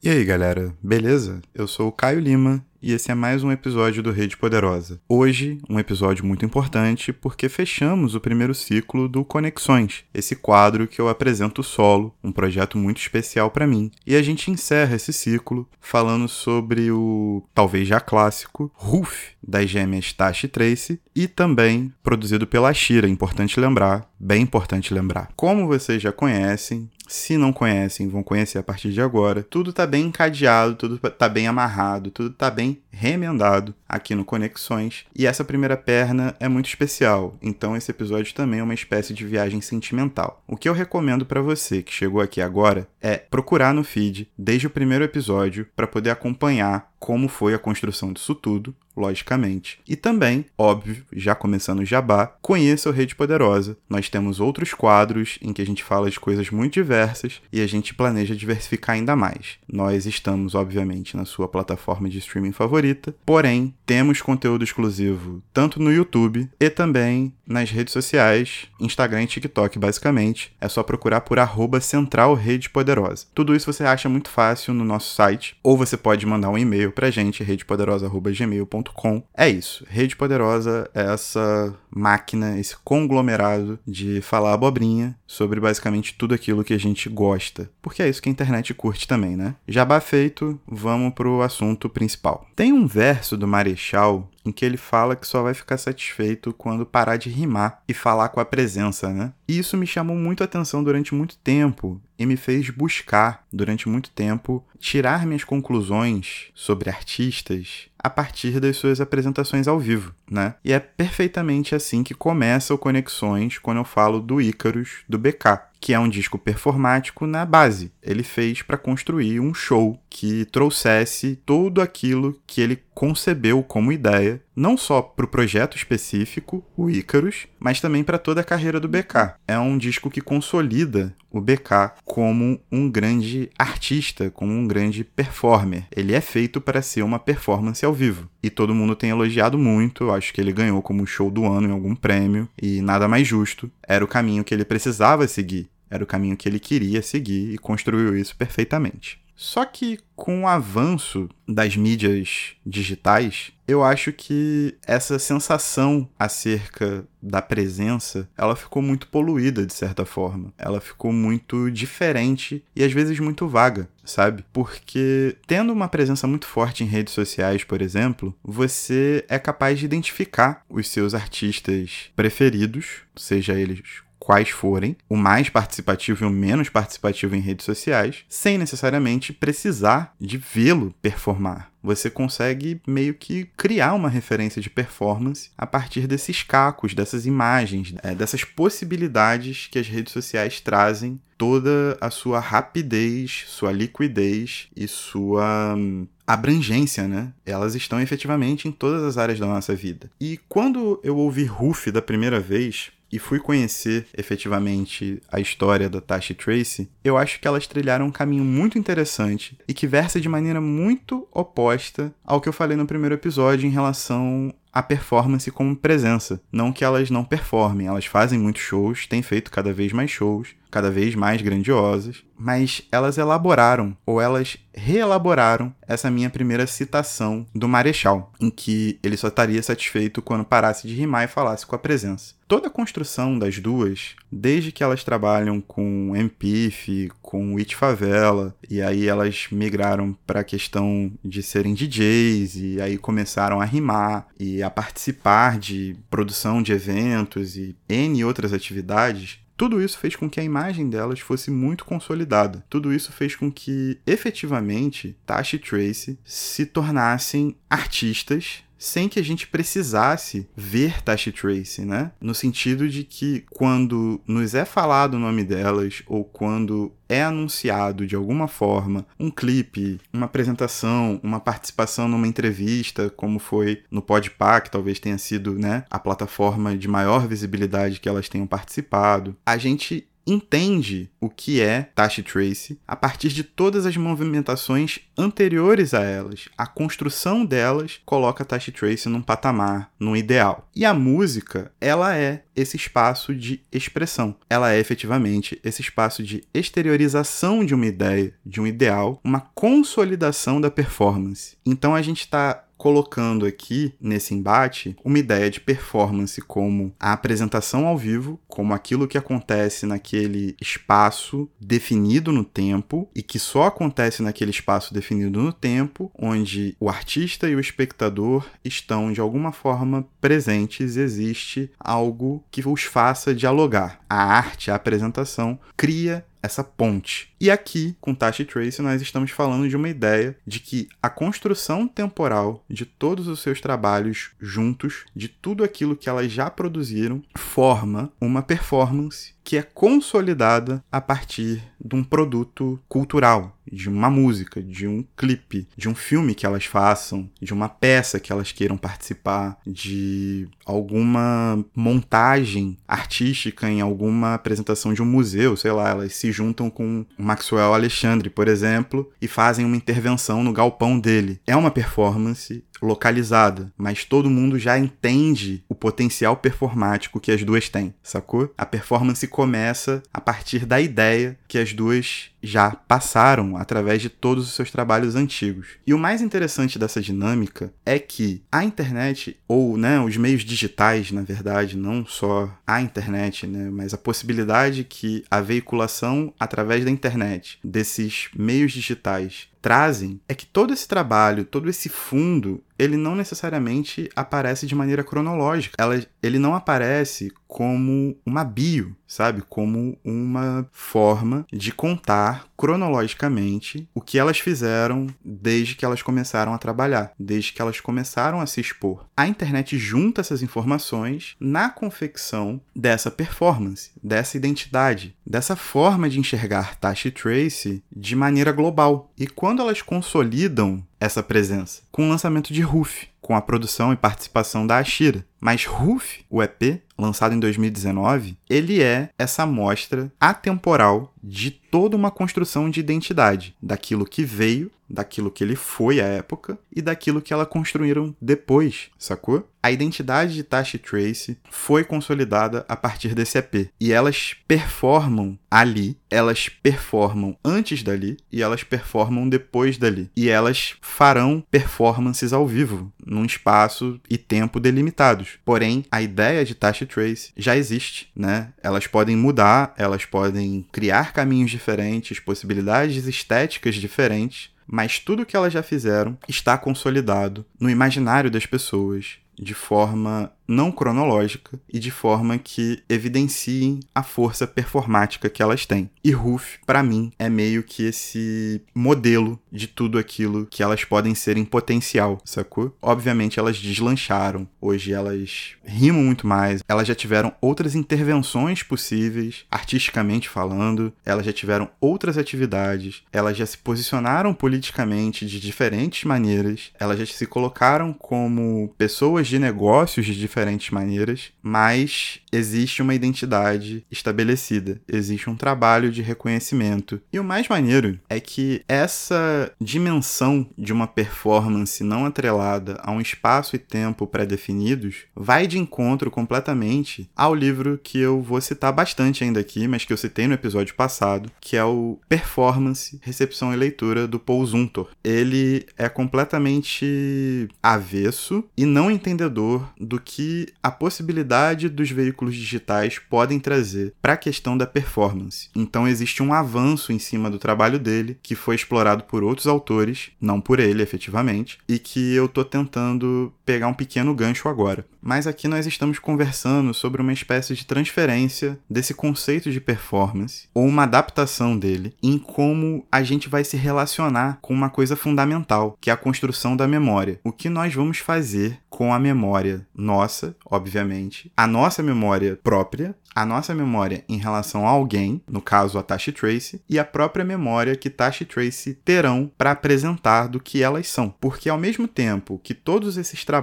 E aí, galera, beleza? Eu sou o Caio Lima e esse é mais um episódio do Rede Poderosa. Hoje, um episódio muito importante porque fechamos o primeiro ciclo do Conexões, esse quadro que eu apresento solo, um projeto muito especial para mim. E a gente encerra esse ciclo falando sobre o talvez já clássico Ruf das gêmeas Tashi e Trace e também produzido pela Shira, importante lembrar, bem importante lembrar. Como vocês já conhecem, se não conhecem, vão conhecer a partir de agora. Tudo tá bem encadeado, tudo tá bem amarrado, tudo tá bem remendado aqui no Conexões. E essa primeira perna é muito especial, então esse episódio também é uma espécie de viagem sentimental. O que eu recomendo para você que chegou aqui agora é procurar no feed desde o primeiro episódio para poder acompanhar como foi a construção disso tudo, logicamente. E também, óbvio, já começando o jabá, conheça o Rede Poderosa. Nós temos outros quadros em que a gente fala de coisas muito diversas e a gente planeja diversificar ainda mais. Nós estamos, obviamente, na sua plataforma de streaming favorita, porém, temos conteúdo exclusivo tanto no YouTube e também nas redes sociais, Instagram e TikTok, basicamente. É só procurar por arroba Central Rede Poderosa. Tudo isso você acha muito fácil no nosso site, ou você pode mandar um e-mail pra gente, redepoderosa.gmail.com. É isso. Rede Poderosa é essa máquina, esse conglomerado de falar abobrinha sobre basicamente tudo aquilo que a gente gosta. Porque é isso que a internet curte também, né? Jabá feito, vamos pro assunto principal. Tem um verso do Marechal em que ele fala que só vai ficar satisfeito quando parar de rimar e falar com a presença, né? E isso me chamou muito a atenção durante muito tempo e me fez buscar, durante muito tempo, tirar minhas conclusões sobre artistas a partir das suas apresentações ao vivo, né? E é perfeitamente assim que começa o Conexões quando eu falo do Ícaros do BK, que é um disco performático na base. Ele fez para construir um show que trouxesse tudo aquilo que ele concebeu como ideia, não só para o projeto específico, o Ícaros, mas também para toda a carreira do BK. É um disco que consolida o BK como um grande artista, como um grande performer. Ele é feito para ser uma performance ao vivo. E todo mundo tem elogiado muito, acho que ele ganhou como show do ano em algum prêmio, e nada mais justo. Era o caminho que ele precisava seguir, era o caminho que ele queria seguir e construiu isso perfeitamente. Só que com o avanço das mídias digitais, eu acho que essa sensação acerca da presença, ela ficou muito poluída de certa forma. Ela ficou muito diferente e às vezes muito vaga, sabe? Porque tendo uma presença muito forte em redes sociais, por exemplo, você é capaz de identificar os seus artistas preferidos, seja eles quais forem, o mais participativo e o menos participativo em redes sociais, sem necessariamente precisar de vê-lo performar. Você consegue meio que criar uma referência de performance a partir desses cacos, dessas imagens, é, dessas possibilidades que as redes sociais trazem toda a sua rapidez, sua liquidez e sua hum, abrangência, né? Elas estão efetivamente em todas as áreas da nossa vida. E quando eu ouvi Ruff da primeira vez, e fui conhecer efetivamente a história da Tashi Tracy, eu acho que elas trilharam um caminho muito interessante e que versa de maneira muito oposta ao que eu falei no primeiro episódio em relação a performance como presença. Não que elas não performem, elas fazem muitos shows, têm feito cada vez mais shows, cada vez mais grandiosas, mas elas elaboraram ou elas reelaboraram essa minha primeira citação do Marechal, em que ele só estaria satisfeito quando parasse de rimar e falasse com a presença. Toda a construção das duas, desde que elas trabalham com MPIF, com It Favela, e aí elas migraram para a questão de serem DJs, e aí começaram a rimar e a participar de produção de eventos e N outras atividades, tudo isso fez com que a imagem delas fosse muito consolidada. Tudo isso fez com que, efetivamente, Tashi e Tracy se tornassem artistas sem que a gente precisasse ver Tashi Tracy, né? No sentido de que quando nos é falado o nome delas ou quando é anunciado de alguma forma um clipe, uma apresentação, uma participação numa entrevista, como foi no Podpah, que talvez tenha sido, né, a plataforma de maior visibilidade que elas tenham participado, a gente entende o que é Tashi Trace a partir de todas as movimentações anteriores a elas. A construção delas coloca Tashi Trace num patamar, num ideal. E a música, ela é esse espaço de expressão. Ela é efetivamente esse espaço de exteriorização de uma ideia, de um ideal, uma consolidação da performance. Então a gente está colocando aqui nesse embate uma ideia de performance como a apresentação ao vivo, como aquilo que acontece naquele espaço definido no tempo e que só acontece naquele espaço definido no tempo, onde o artista e o espectador estão de alguma forma presentes, existe algo que os faça dialogar. A arte, a apresentação, cria essa ponte. E aqui, com Tashi Trace, nós estamos falando de uma ideia de que a construção temporal de todos os seus trabalhos juntos, de tudo aquilo que elas já produziram, forma uma performance que é consolidada a partir de um produto cultural, de uma música, de um clipe, de um filme que elas façam, de uma peça que elas queiram participar, de alguma montagem artística em alguma apresentação de um museu, sei lá, elas se juntam com o Maxwell Alexandre, por exemplo, e fazem uma intervenção no galpão dele. É uma performance localizada, mas todo mundo já entende o potencial performático que as duas têm, sacou? A performance começa a partir da ideia que as duas já passaram através de todos os seus trabalhos antigos. E o mais interessante dessa dinâmica é que a internet, ou né, os meios digitais, na verdade, não só a internet, né, mas a possibilidade que a veiculação através da internet desses meios digitais trazem é que todo esse trabalho, todo esse fundo, ele não necessariamente aparece de maneira cronológica. Ela, ele não aparece como uma bio, sabe? Como uma forma de contar cronologicamente o que elas fizeram desde que elas começaram a trabalhar, desde que elas começaram a se expor. A internet junta essas informações na confecção dessa performance, dessa identidade, dessa forma de enxergar Tashi Trace de maneira global. E quando elas consolidam essa presença? Com o lançamento de Roof, com a produção e participação da Ashira. Mas Roof, o EP, lançado em 2019, ele é essa amostra atemporal de toda uma construção de identidade, daquilo que veio, daquilo que ele foi à época e daquilo que ela construíram depois, sacou? A identidade de Tashi Trace foi consolidada a partir desse EP e elas performam ali, elas performam antes dali e elas performam depois dali e elas farão performances ao vivo num espaço e tempo delimitados. Porém, a ideia de Tashi Trace já existe, né? Elas podem mudar, elas podem criar caminhos diferentes, possibilidades estéticas diferentes, mas tudo que elas já fizeram está consolidado no imaginário das pessoas de forma não cronológica e de forma que evidenciem a força performática que elas têm. E Ruf, para mim, é meio que esse modelo de tudo aquilo que elas podem ser em potencial, sacou? Obviamente elas deslancharam, hoje elas rimam muito mais, elas já tiveram outras intervenções possíveis, artisticamente falando, elas já tiveram outras atividades, elas já se posicionaram politicamente de diferentes maneiras, elas já se colocaram como pessoas de negócios de diferentes diferentes maneiras, mas existe uma identidade estabelecida, existe um trabalho de reconhecimento. E o mais maneiro é que essa dimensão de uma performance não atrelada a um espaço e tempo pré-definidos vai de encontro completamente ao livro que eu vou citar bastante ainda aqui, mas que eu citei no episódio passado, que é o Performance, Recepção e Leitura do Paul Zuntor. Ele é completamente avesso e não entendedor do que a possibilidade dos veículos digitais podem trazer para a questão da performance. Então existe um avanço em cima do trabalho dele que foi explorado por outros autores, não por ele efetivamente, e que eu estou tentando pegar um pequeno gancho agora. Mas aqui nós estamos conversando sobre uma espécie de transferência desse conceito de performance ou uma adaptação dele em como a gente vai se relacionar com uma coisa fundamental, que é a construção da memória. O que nós vamos fazer com a memória nossa obviamente, a nossa memória própria, a nossa memória em relação a alguém, no caso a Tashi Trace, e a própria memória que Tashi Trace terão para apresentar do que elas são. Porque ao mesmo tempo que todos esses trabalhos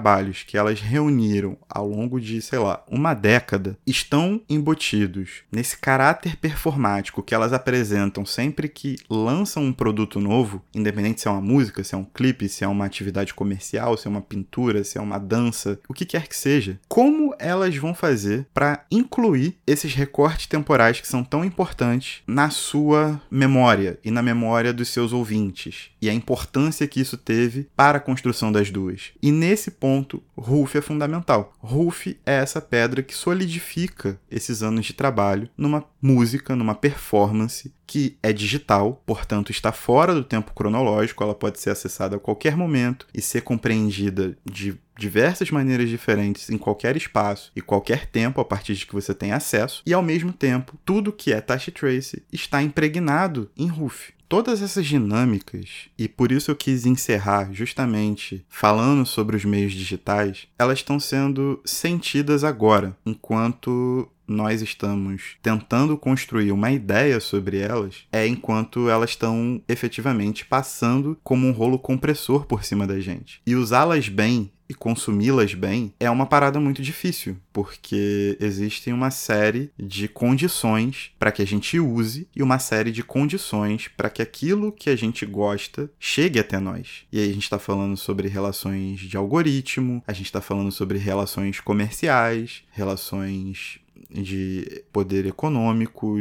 que elas reuniram ao longo de, sei lá, uma década, estão embutidos nesse caráter performático que elas apresentam sempre que lançam um produto novo, independente se é uma música, se é um clipe, se é uma atividade comercial, se é uma pintura, se é uma dança, o que quer que seja, como elas vão fazer para incluir esses recortes temporais que são tão importantes na sua memória e na memória dos seus ouvintes e a importância que isso teve para a construção das duas. E nesse ponto, Ruf é fundamental. Ruf é essa pedra que solidifica esses anos de trabalho numa música, numa performance que é digital, portanto está fora do tempo cronológico, ela pode ser acessada a qualquer momento e ser compreendida de diversas maneiras diferentes em qualquer espaço e qualquer tempo a partir de que você tem acesso, e ao mesmo tempo, tudo que é Tashi Trace está impregnado em Ruf todas essas dinâmicas, e por isso eu quis encerrar justamente falando sobre os meios digitais, elas estão sendo sentidas agora, enquanto nós estamos tentando construir uma ideia sobre elas, é enquanto elas estão efetivamente passando como um rolo compressor por cima da gente. E usá-las bem e consumi-las bem é uma parada muito difícil, porque existem uma série de condições para que a gente use e uma série de condições para que aquilo que a gente gosta chegue até nós. E aí a gente está falando sobre relações de algoritmo, a gente está falando sobre relações comerciais, relações de poder econômico,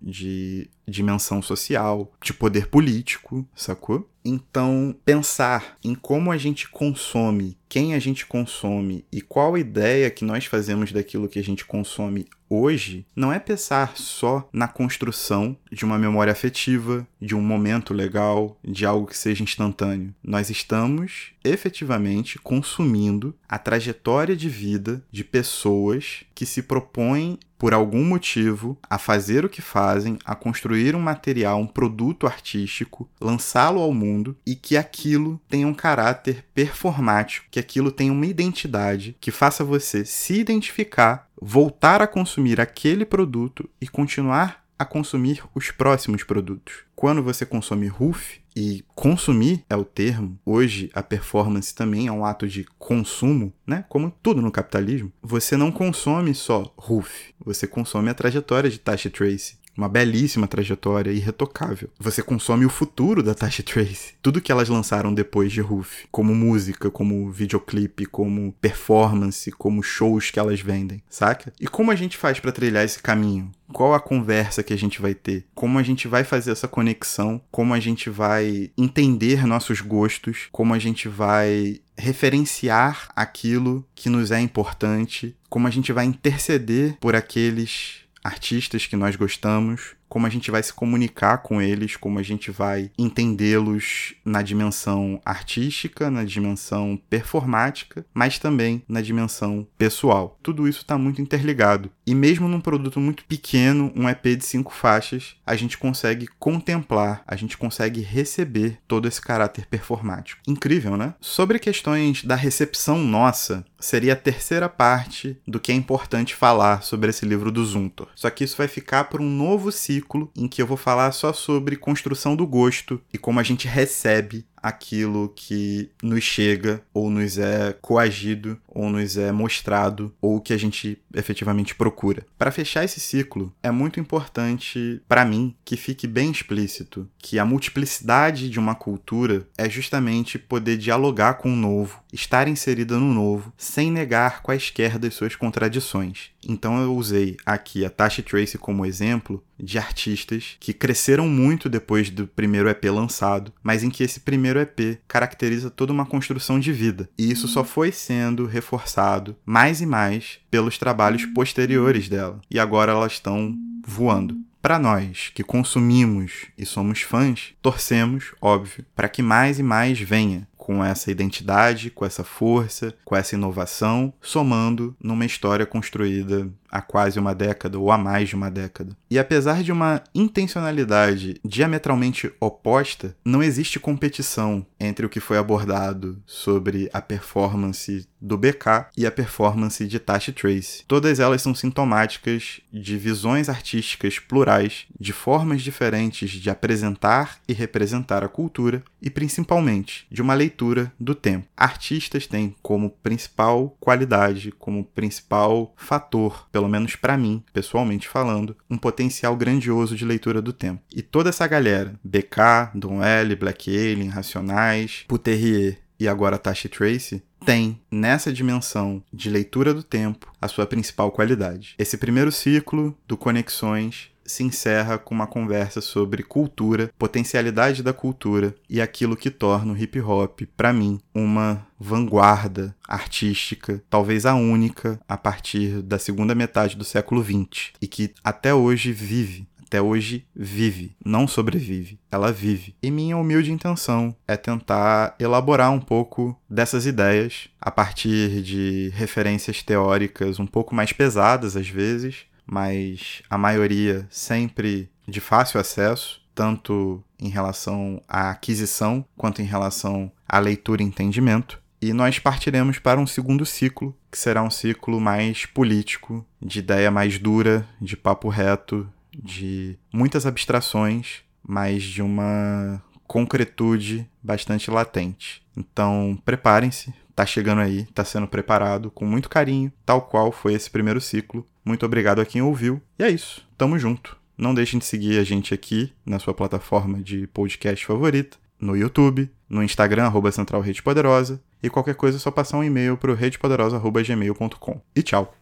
de dimensão social, de poder político, sacou? Então, pensar em como a gente consome, quem a gente consome e qual ideia que nós fazemos daquilo que a gente consome hoje, não é pensar só na construção de uma memória afetiva, de um momento legal, de algo que seja instantâneo. Nós estamos efetivamente consumindo a trajetória de vida de pessoas que se propõem por algum motivo a fazer o que fazem, a construir um material, um produto artístico, lançá-lo ao mundo e que aquilo tenha um caráter performático, que aquilo tenha uma identidade que faça você se identificar, voltar a consumir aquele produto e continuar a consumir os próximos produtos. Quando você consome RUF, e consumir é o termo, hoje a performance também é um ato de consumo, né? Como tudo no capitalismo, você não consome só RUF, você consome a trajetória de Tasha Tracy, uma belíssima trajetória irretocável. Você consome o futuro da Tasha Trace. Tudo que elas lançaram depois de Roof, como música, como videoclipe, como performance, como shows que elas vendem, saca? E como a gente faz para trilhar esse caminho? Qual a conversa que a gente vai ter? Como a gente vai fazer essa conexão? Como a gente vai entender nossos gostos? Como a gente vai referenciar aquilo que nos é importante? Como a gente vai interceder por aqueles artistas que nós gostamos, como a gente vai se comunicar com eles, como a gente vai entendê-los na dimensão artística, na dimensão performática, mas também na dimensão pessoal. Tudo isso está muito interligado. E mesmo num produto muito pequeno, um EP de cinco faixas, a gente consegue contemplar, a gente consegue receber todo esse caráter performático. Incrível, né? Sobre questões da recepção nossa, seria a terceira parte do que é importante falar sobre esse livro do Zuntor. Só que isso vai ficar por um novo ciclo ciclo em que eu vou falar só sobre construção do gosto e como a gente recebe aquilo que nos chega ou nos é coagido ou nos é mostrado ou que a gente efetivamente procura. Para fechar esse ciclo, é muito importante para mim que fique bem explícito que a multiplicidade de uma cultura é justamente poder dialogar com o novo, estar inserida no novo, sem negar quaisquer das suas contradições. Então eu usei aqui a Tasha Trace como exemplo de artistas que cresceram muito depois do primeiro EP lançado, mas em que esse primeiro primeiro EP caracteriza toda uma construção de vida, e isso só foi sendo reforçado mais e mais pelos trabalhos posteriores dela, e agora elas estão voando. Para nós que consumimos e somos fãs, torcemos, óbvio, para que mais e mais venha com essa identidade, com essa força, com essa inovação, somando numa história construída há quase uma década ou há mais de uma década. E apesar de uma intencionalidade diametralmente oposta, não existe competição entre o que foi abordado sobre a performance do BK e a performance de Tashi Trace. Todas elas são sintomáticas de visões artísticas plurais, de formas diferentes de apresentar e representar a cultura e principalmente de uma leitura do tempo. Artistas têm como principal qualidade, como principal fator, pelo menos para mim, pessoalmente falando, um potencial grandioso de leitura do tempo. E toda essa galera, BK, Don L, Black Alien, Racionais, Puterrier e agora Tashi Trace, tem nessa dimensão de leitura do tempo a sua principal qualidade. Esse primeiro ciclo do Conexões se encerra com uma conversa sobre cultura, potencialidade da cultura e aquilo que torna o hip hop, para mim, uma vanguarda artística, talvez a única a partir da segunda metade do século XX e que até hoje vive até hoje vive, não sobrevive, ela vive. E minha humilde intenção é tentar elaborar um pouco dessas ideias a partir de referências teóricas um pouco mais pesadas às vezes, mas a maioria sempre de fácil acesso, tanto em relação à aquisição quanto em relação à leitura e entendimento. E nós partiremos para um segundo ciclo, que será um ciclo mais político, de ideia mais dura, de papo reto, de muitas abstrações, mas de uma concretude bastante latente. Então, preparem-se, tá chegando aí, tá sendo preparado com muito carinho, tal qual foi esse primeiro ciclo. Muito obrigado a quem ouviu. E é isso. Tamo junto. Não deixem de seguir a gente aqui na sua plataforma de podcast favorita, no YouTube, no Instagram, arroba Central Rede Poderosa, e qualquer coisa é só passar um e-mail pro redepoderosa.gmail.com. E tchau!